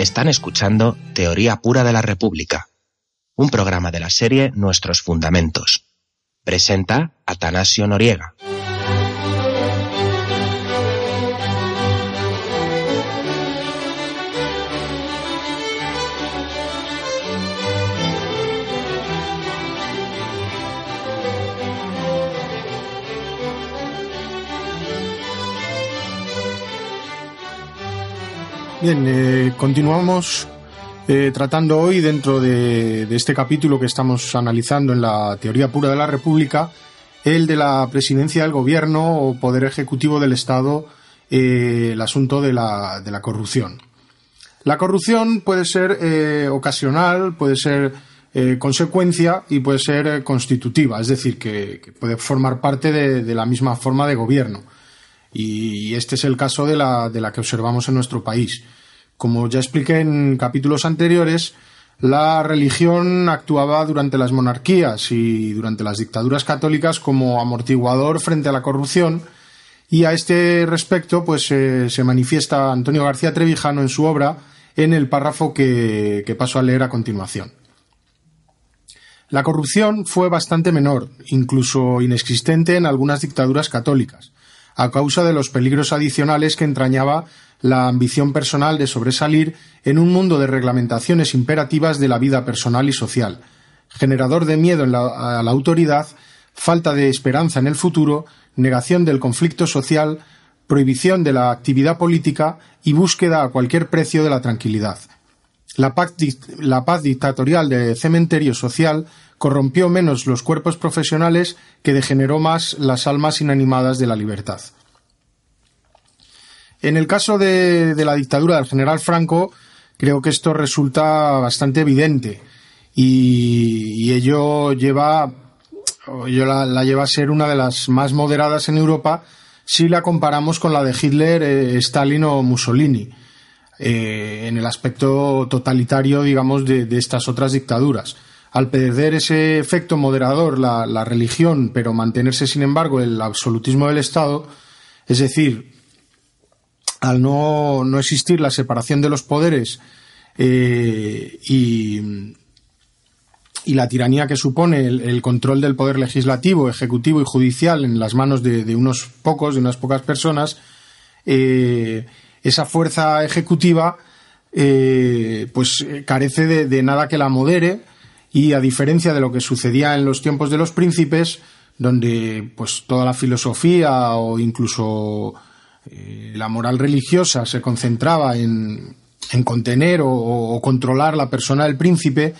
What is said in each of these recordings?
Están escuchando Teoría Pura de la República, un programa de la serie Nuestros Fundamentos. Presenta Atanasio Noriega. Bien, eh, continuamos eh, tratando hoy dentro de, este capítulo que estamos analizando en la teoría pura de la República, el de la presidencia del gobierno o poder ejecutivo del Estado, eh, el asunto de la, corrupción. La corrupción puede ser ocasional, puede ser consecuencia y puede ser constitutiva, es decir, que, puede formar parte de, la misma forma de gobierno. Y este es el caso de la, que observamos en nuestro país. Como ya expliqué en capítulos anteriores, la religión actuaba durante las monarquías y durante las dictaduras católicas como amortiguador frente a la corrupción y a este respecto pues eh, se manifiesta Antonio García Trevijano en su obra en el párrafo que, que paso a leer a continuación. La corrupción fue bastante menor, incluso inexistente en algunas dictaduras católicas a causa de los peligros adicionales que entrañaba la ambición personal de sobresalir en un mundo de reglamentaciones imperativas de la vida personal y social, generador de miedo la, a la autoridad, falta de esperanza en el futuro, negación del conflicto social, prohibición de la actividad política y búsqueda a cualquier precio de la tranquilidad. La paz, la paz dictatorial de cementerio social corrompió menos los cuerpos profesionales que degeneró más las almas inanimadas de la libertad. En el caso de, la dictadura del general Franco, creo que esto resulta bastante evidente y, ello lleva, ello la, lleva a ser una de las más moderadas en Europa si la comparamos con la de Hitler, eh, Stalin o Mussolini, eh, en el aspecto totalitario, digamos, de, estas otras dictaduras. Al perder ese efecto moderador la religión, pero mantenerse, sin embargo, el absolutismo del Estado, es decir, al no, no existir la separación de los poderes eh, y, y, la tiranía que supone el, control del poder legislativo, ejecutivo y judicial en las manos de, de unos pocos, de unas pocas personas, eh, esa fuerza ejecutiva eh, pues carece de, de, nada que la modere y a diferencia de lo que sucedía en los tiempos de los príncipes, donde pues toda la filosofía o incluso eh, la moral religiosa se concentraba en, en contener o, controlar la persona del príncipe,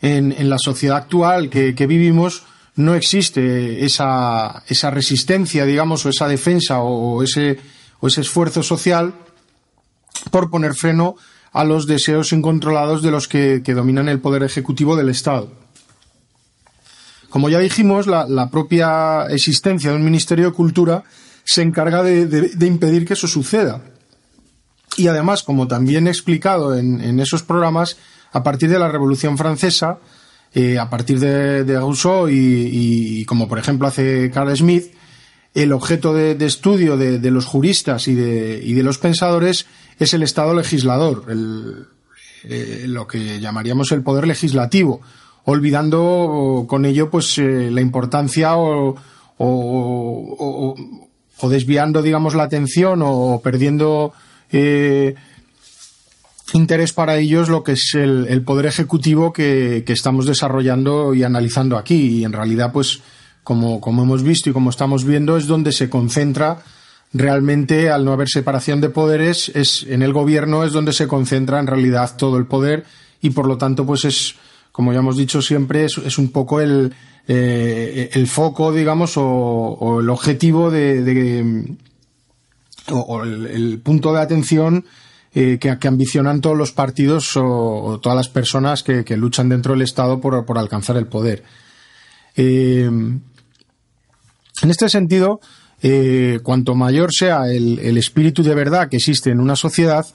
en, la sociedad actual que, vivimos no existe esa, esa resistencia, digamos, o esa defensa o ese, o ese esfuerzo social por poner freno a los deseos incontrolados de los que, dominan el poder ejecutivo del Estado. Como ya dijimos, la propia existencia de un Ministerio de Cultura se encarga de, impedir que eso suceda. Y además, como también he explicado en, en esos programas, a partir de la Revolución Francesa, eh, a partir de, Rousseau y, como por ejemplo hace Carl Smith, el objeto de, estudio de, los juristas y de, los pensadores es el Estado legislador, el, eh, lo que llamaríamos el poder legislativo, olvidando con ello pues eh, la importancia o, o, desviando digamos la atención o perdiendo eh, interés para ellos lo que es el, poder ejecutivo que, que, estamos desarrollando y analizando aquí. Y en realidad pues como, como hemos visto y como estamos viendo es donde se concentra realmente al no haber separación de poderes es en el gobierno es donde se concentra en realidad todo el poder y por lo tanto pues es como ya hemos dicho siempre es, un poco el, eh, el foco digamos o, el objetivo de, o, el, el, punto de atención eh, que, ambicionan todos los partidos o, todas las personas que, luchan dentro del Estado por, alcanzar el poder. Eh, en este sentido, cuanto mayor sea el, espíritu de verdad que existe en una sociedad,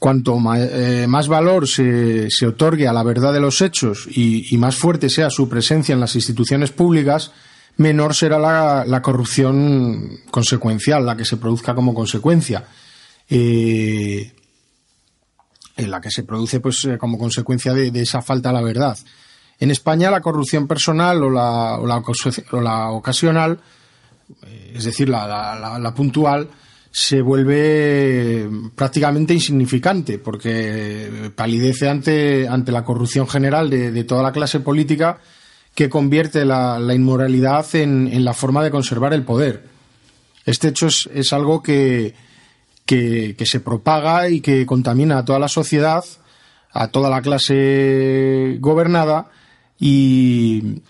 cuanto más valor se, otorgue a la verdad de los hechos y, más fuerte sea su presencia en las instituciones públicas, menor será la, corrupción consecuencial, la que se produzca como consecuencia en la que se produce pues eh, como consecuencia de, esa falta a la verdad. En España la corrupción personal o la, o la, ocasional, eh, es decir, la, puntual, se vuelve prácticamente insignificante porque palidece ante, ante la corrupción general de, toda la clase política que convierte la, inmoralidad en, en, la forma de conservar el poder. Este hecho es algo que, que, se propaga y que contamina a toda la sociedad, a toda la clase gobernada y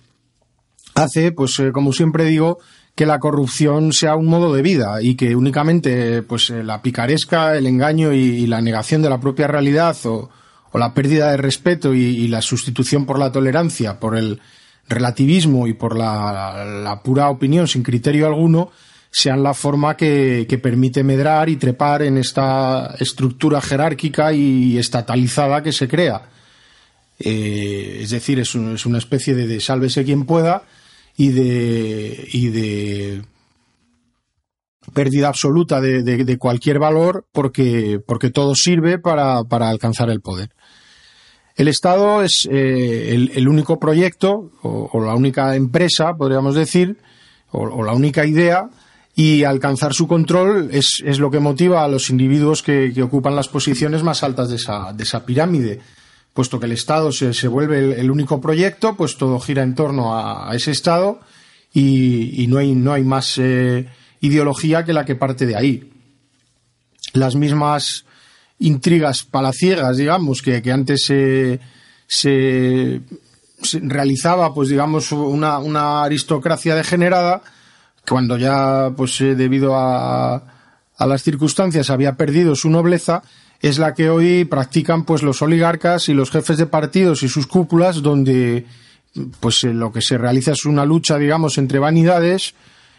hace, pues eh, como siempre digo, que la corrupción sea un modo de vida y que únicamente pues eh, la picaresca, el engaño y, la negación de la propia realidad o, la pérdida de respeto y, la sustitución por la tolerancia, por el relativismo y por la pura opinión sin criterio alguno, sean la forma que, permite medrar y trepar en esta estructura jerárquica y estatalizada que se crea. Eh, es decir, es, una especie de, sálvese quien pueda y de, y de pérdida absoluta de, cualquier valor porque, porque todo sirve para, alcanzar el poder. El Estado es eh, el, único proyecto o, la única empresa, podríamos decir, o la única idea y alcanzar su control es, es, lo que motiva a los individuos que, ocupan las posiciones más altas de esa, de esa pirámide. Puesto que el Estado se, se vuelve el, único proyecto, pues todo gira en torno a, ese Estado y, no, hay, no hay más eh, ideología que la que parte de ahí. Las mismas intrigas palaciegas, digamos, que, que antes se, se, realizaba, pues digamos, una, una aristocracia degenerada, cuando ya, pues eh, debido a, a las circunstancias había perdido su nobleza, es la que hoy practican pues los oligarcas y los jefes de partidos y sus cúpulas, donde pues eh, lo que se realiza es una lucha, digamos, entre vanidades,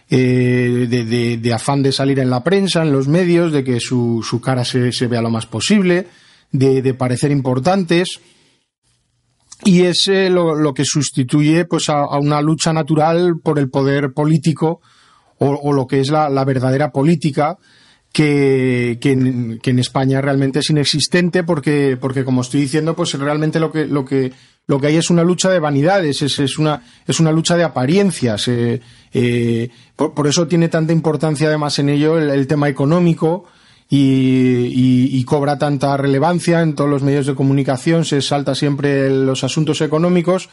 eh, de, de, afán de salir en la prensa, en los medios, de que su, cara se, vea lo más posible, de, parecer importantes. Y es lo, lo, que sustituye pues a, una lucha natural por el poder político o, lo que es la, verdadera política que, en, España realmente es inexistente porque, porque como estoy diciendo, pues realmente lo que, lo que, lo que hay es una lucha de vanidades, es, es, una, es una lucha de apariencias. Eh, eh, por, eso tiene tanta importancia además en ello el, tema económico y, cobra tanta relevancia en todos los medios de comunicación, se salta siempre los asuntos económicos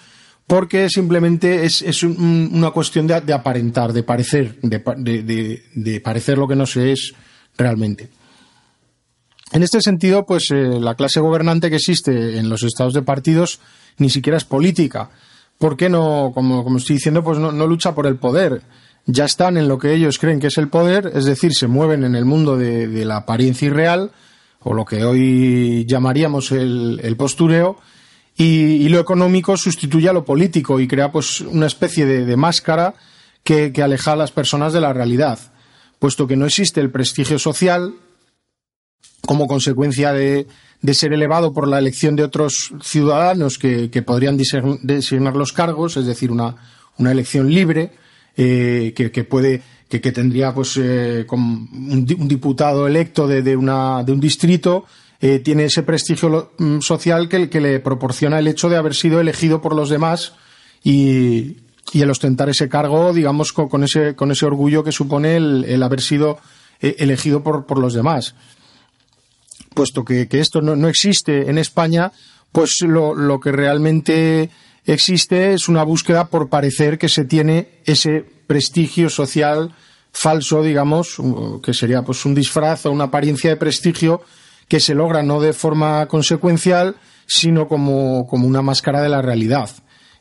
porque simplemente es, es una cuestión de, aparentar, de parecer, de, parecer lo que no se es realmente. En este sentido, pues eh, la clase gobernante que existe en los estados de partidos ni siquiera es política. ¿Por qué no, como, como estoy diciendo, pues no, lucha por el poder? Ya están en lo que ellos creen que es el poder, es decir, se mueven en el mundo de, la apariencia irreal, o lo que hoy llamaríamos el, el postureo, y, lo económico sustituye a lo político y crea pues una especie de, máscara que, aleja a las personas de la realidad, puesto que no existe el prestigio social como consecuencia de, ser elevado por la elección de otros ciudadanos que, podrían designar los cargos, es decir, una, una elección libre eh, que, puede que, tendría pues eh, un, diputado electo de, de, una, de un distrito eh, tiene ese prestigio mm, social que, que, le proporciona el hecho de haber sido elegido por los demás y, el ostentar ese cargo, digamos, con, ese, con ese orgullo que supone el, haber sido eh, elegido por, por, los demás. Puesto que, esto no, existe en España, pues lo, lo que realmente existe es una búsqueda por parecer que se tiene ese prestigio social falso, digamos, que sería pues un disfraz o una apariencia de prestigio que se logra no de forma consecuencial, sino como, como una máscara de la realidad.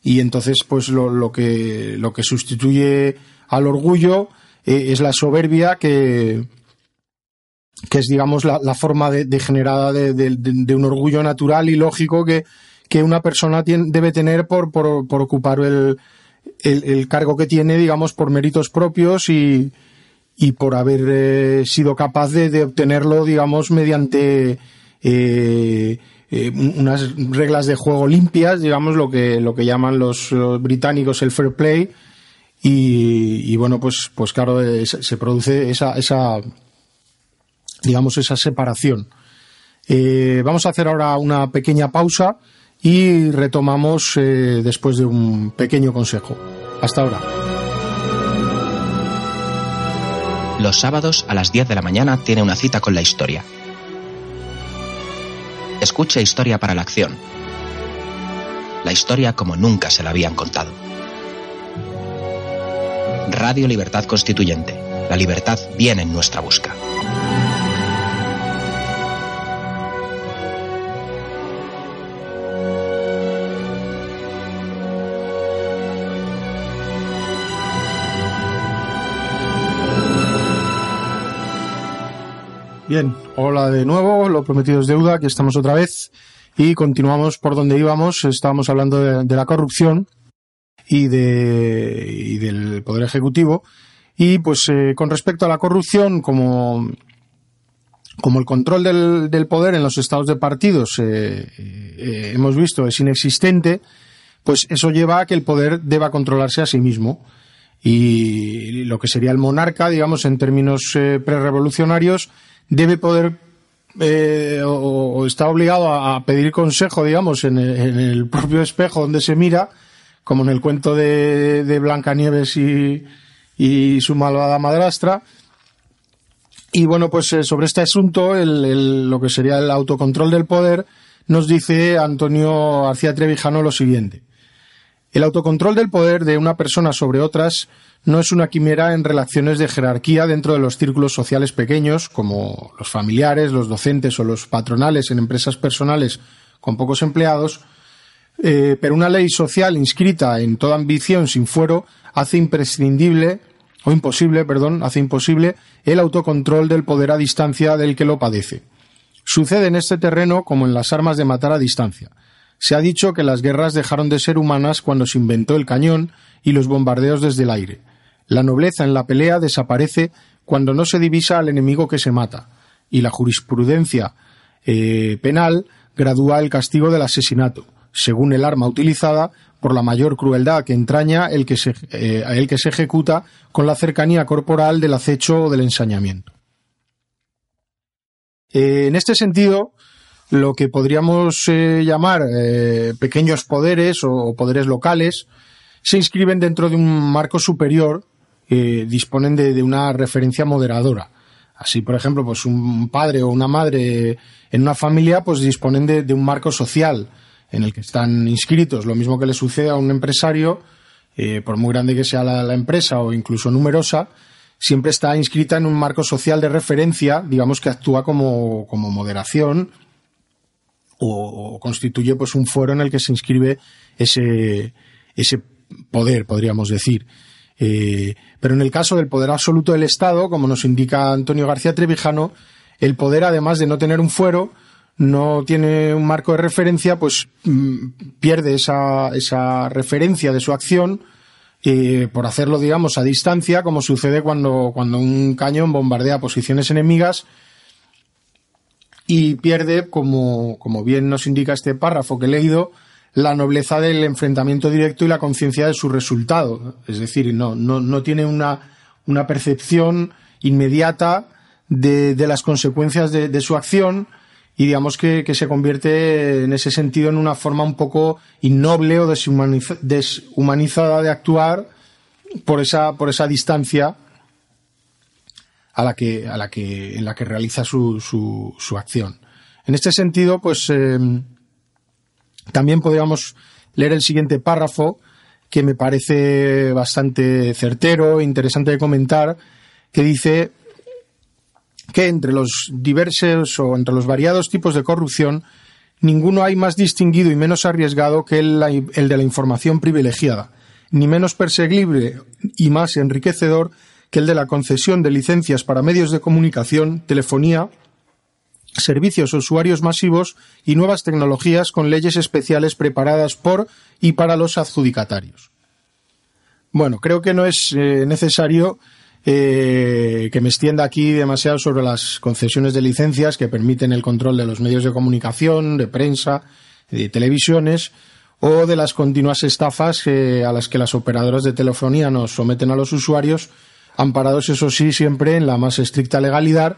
Y entonces, pues lo, lo, que, lo que sustituye al orgullo eh, es la soberbia que, que es, digamos, la, forma de, generada de, un orgullo natural y lógico que, que una persona debe tener por, por, ocupar el, el, cargo que tiene, digamos, por méritos propios y, y por haber eh, sido capaz de, obtenerlo, digamos, mediante eh, eh, unas reglas de juego limpias, digamos, lo que, lo que llaman los, británicos el fair play. Y, bueno, pues, pues claro, se produce esa, esa, digamos, esa separación. vamos a hacer ahora una pequeña pausa y retomamos después de un pequeño consejo. Hasta ahora. Los sábados a las 10 de la mañana tiene una cita con la historia. Escucha Historia para la Acción. La historia como nunca se la habían contado. Radio Libertad Constituyente. La libertad viene en nuestra busca. Bien, hola de nuevo, lo prometido es deuda, aquí estamos otra vez y continuamos por donde íbamos. Estábamos hablando de, la corrupción y, de, del Poder Ejecutivo. Y pues eh, con respecto a la corrupción, como, como el control del, poder en los estados de partidos eh, eh, hemos visto es inexistente, pues eso lleva a que el poder deba controlarse a sí mismo. Y lo que sería el monarca, digamos, en términos prerevolucionarios, debe poder eh, o, está obligado a, pedir consejo, digamos, en el, propio espejo donde se mira, como en el cuento de, de Blancanieves y, y su malvada madrastra. Y bueno, pues eh, sobre este asunto, el, lo que sería el autocontrol del poder, nos dice Antonio García Trevijano lo siguiente. El autocontrol del poder de una persona sobre otras no es una quimera en relaciones de jerarquía dentro de los círculos sociales pequeños, como los familiares, los docentes o los patronales en empresas personales con pocos empleados, eh, pero una ley social inscrita en toda ambición sin fuero hace imprescindible o imposible, perdón, hace imposible el autocontrol del poder a distancia del que lo padece. Sucede en este terreno como en las armas de matar a distancia. Se ha dicho que las guerras dejaron de ser humanas cuando se inventó el cañón y los bombardeos desde el aire. La nobleza en la pelea desaparece cuando no se divisa al enemigo que se mata, y la jurisprudencia eh, penal gradúa el castigo del asesinato, según el arma utilizada, por la mayor crueldad que entraña el que se, eh, el que se ejecuta con la cercanía corporal del acecho o del ensañamiento. Eh, en este sentido, lo que podríamos llamar pequeños poderes o poderes locales se inscriben dentro de un marco superior eh, disponen de, una referencia moderadora. Así, por ejemplo, pues un padre o una madre en una familia, pues disponen de, un marco social en el que están inscritos. Lo mismo que le sucede a un empresario, eh, por muy grande que sea la, empresa o incluso numerosa, siempre está inscrita en un marco social de referencia, digamos que actúa como, como moderación o, o, constituye pues un foro en el que se inscribe ese, ese poder, podríamos decir. Eh, pero en el caso del poder absoluto del Estado, como nos indica Antonio García Trevijano, el poder, además de no tener un fuero, no tiene un marco de referencia, pues mm, pierde esa, esa referencia de su acción eh, por hacerlo, digamos, a distancia, como sucede cuando, cuando un cañón bombardea posiciones enemigas y pierde, como, como bien nos indica este párrafo que he leído, la nobleza del enfrentamiento directo y la conciencia de su resultado. Es decir, no, no, no tiene una, una percepción inmediata de, de las consecuencias de, de, su acción y digamos que, que, se convierte en ese sentido en una forma un poco innoble o deshumanizada de actuar por esa, por esa distancia a la que, a la que, en la que realiza su, su, su acción. En este sentido, pues, eh, también podríamos leer el siguiente párrafo, que me parece bastante certero, e interesante de comentar, que dice que entre los diversos o entre los variados tipos de corrupción, ninguno hay más distinguido y menos arriesgado que el, el de la información privilegiada, ni menos perseguible y más enriquecedor que el de la concesión de licencias para medios de comunicación, telefonía, servicios usuarios masivos y nuevas tecnologías con leyes especiales preparadas por y para los adjudicatarios. Bueno, creo que no es eh, necesario eh, que me extienda aquí demasiado sobre las concesiones de licencias que permiten el control de los medios de comunicación, de prensa, de televisiones o de las continuas estafas a las que las operadoras de telefonía nos someten a los usuarios, amparados, eso sí, siempre en la más estricta legalidad,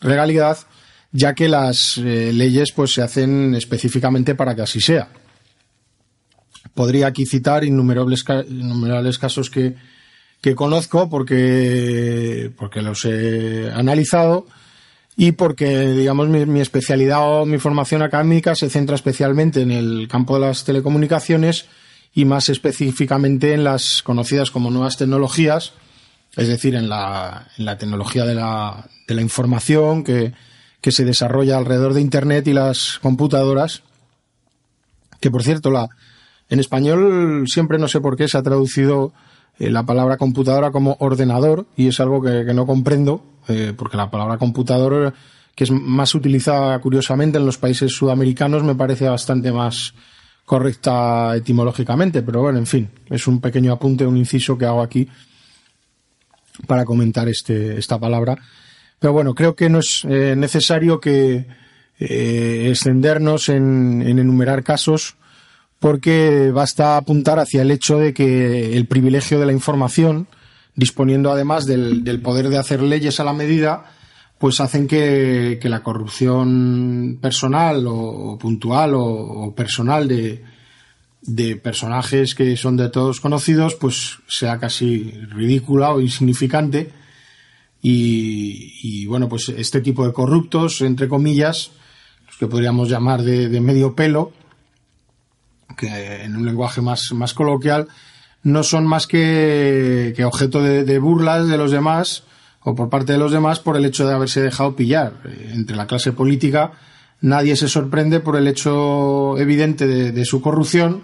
legalidad ya que las eh, leyes pues se hacen específicamente para que así sea. Podría aquí citar innumerables, innumerables casos que, que conozco porque, porque los he analizado y porque, digamos, mi, mi, especialidad o mi formación académica se centra especialmente en el campo de las telecomunicaciones y más específicamente en las conocidas como nuevas tecnologías, es decir, en la, en la tecnología de la, de la información que, que se desarrolla alrededor de Internet y las computadoras, que por cierto, la, en español siempre no sé por qué se ha traducido eh, la palabra computadora como ordenador y es algo que, no comprendo, eh, porque la palabra computador, que es más utilizada curiosamente en los países sudamericanos, me parece bastante más correcta etimológicamente, pero bueno, en fin, es un pequeño apunte, un inciso que hago aquí para comentar este, esta palabra pero bueno, creo que no es eh, necesario que eh, extendernos en, enumerar casos porque basta apuntar hacia el hecho de que el privilegio de la información, disponiendo además del, poder de hacer leyes a la medida, pues hacen que, la corrupción personal o, puntual o, personal de, de, personajes que son de todos conocidos, pues sea casi ridícula o insignificante y, bueno, pues este tipo de corruptos, entre comillas, los que podríamos llamar de, medio pelo, que en un lenguaje más, más coloquial, no son más que, que objeto de, burlas de los demás o por parte de los demás por el hecho de haberse dejado pillar. Entre la clase política nadie se sorprende por el hecho evidente de, su corrupción,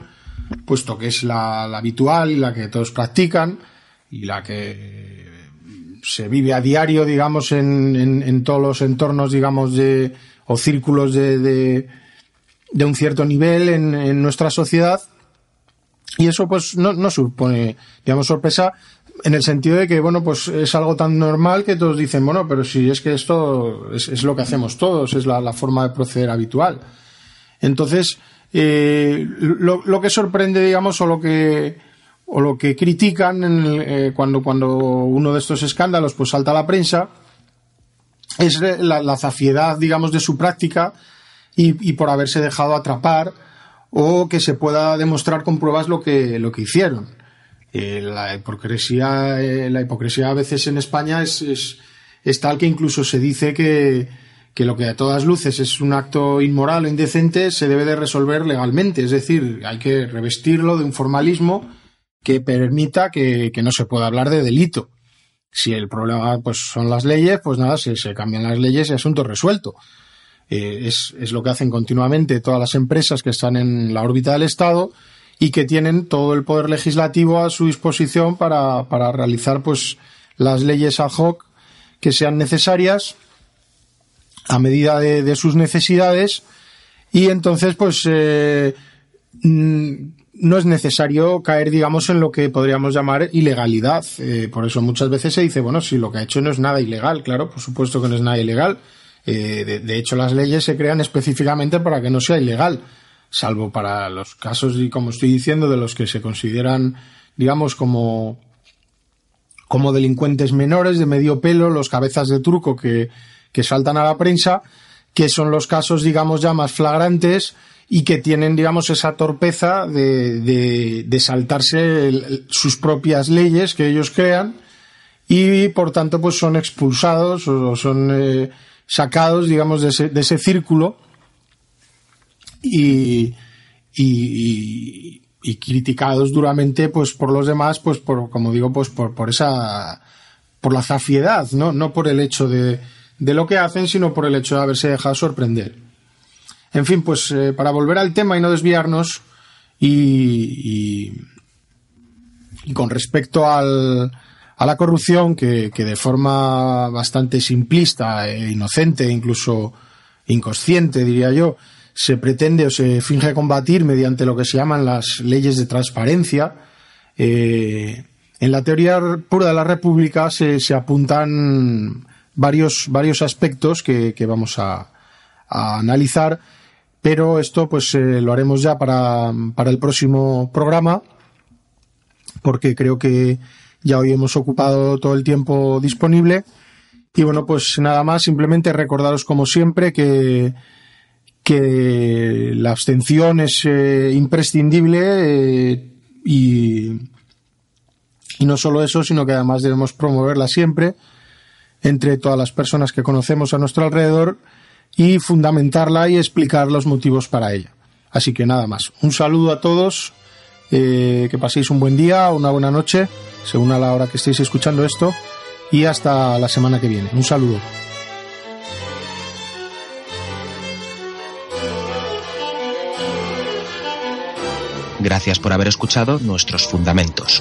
puesto que es la, la habitual y la que todos practican y la que se vive a diario, digamos, en, en, todos los entornos, digamos, de, o círculos de, de, un cierto nivel en, nuestra sociedad. Y eso, pues, no, no supone, digamos, sorpresa en el sentido de que, bueno, pues es algo tan normal que todos dicen, bueno, pero si es que esto es, lo que hacemos todos, es la, forma de proceder habitual. Entonces, eh, lo que sorprende, digamos, o lo que, o lo que critican eh, cuando, cuando uno de estos escándalos pues salta a la prensa es la, la zafiedad, digamos, de su práctica y, y, por haberse dejado atrapar o que se pueda demostrar con pruebas lo que, lo que hicieron. Eh, la hipocresía, eh, la hipocresía a veces en España es, es, es, tal que incluso se dice que, que lo que a todas luces es un acto inmoral o indecente se debe de resolver legalmente. Es decir, hay que revestirlo de un formalismo que permita que, no se pueda hablar de delito. Si el problema pues son las leyes, pues nada, se, se cambian las leyes y asunto resuelto. Eh, es, es, lo que hacen continuamente todas las empresas que están en la órbita del Estado y que tienen todo el poder legislativo a su disposición para, para realizar pues las leyes ad hoc que sean necesarias a medida de, de sus necesidades y entonces pues eh, mm, no es necesario caer, digamos, en lo que podríamos llamar ilegalidad. Eh, por eso muchas veces se dice, bueno, si lo que ha hecho no es nada ilegal, claro, por supuesto que no es nada ilegal. Eh, de, hecho, las leyes se crean específicamente para que no sea ilegal, salvo para los casos, y como estoy diciendo, de los que se consideran, digamos, como, como delincuentes menores de medio pelo, los cabezas de truco que, que saltan a la prensa, que son los casos, digamos, ya más flagrantes y que tienen, digamos, esa torpeza de, de, saltarse sus propias leyes que ellos crean y por tanto pues son expulsados o son eh, sacados, digamos, de ese, de ese círculo y, y, y, criticados duramente pues por los demás, pues por, como digo, pues por, por esa, por la zafiedad, ¿no? No por el hecho de, de lo que hacen, sino por el hecho de haberse dejado sorprender. En fin, pues eh, para volver al tema y no desviarnos, y, con respecto al, a la corrupción que, de forma bastante simplista e inocente, incluso inconsciente, diría yo, se pretende o se finge combatir mediante lo que se llaman las leyes de transparencia. Eh, en la teoría pura de la República se, se apuntan varios, varios aspectos que, que vamos a, a, analizar, pero esto pues eh, lo haremos ya para, para el próximo programa, porque creo que ya hoy hemos ocupado todo el tiempo disponible. Y bueno, pues nada más, simplemente recordaros como siempre que, que la abstención es eh, imprescindible eh, y, y no solo eso, sino que además debemos promoverla siempre entre todas las personas que conocemos a nuestro alrededor y fundamentarla y explicar los motivos para ella. Así que nada más. Un saludo a todos, eh, que paséis un buen día, una buena noche, según a la hora que estéis escuchando esto, y hasta la semana que viene. Un saludo. Gracias por haber escuchado nuestros fundamentos.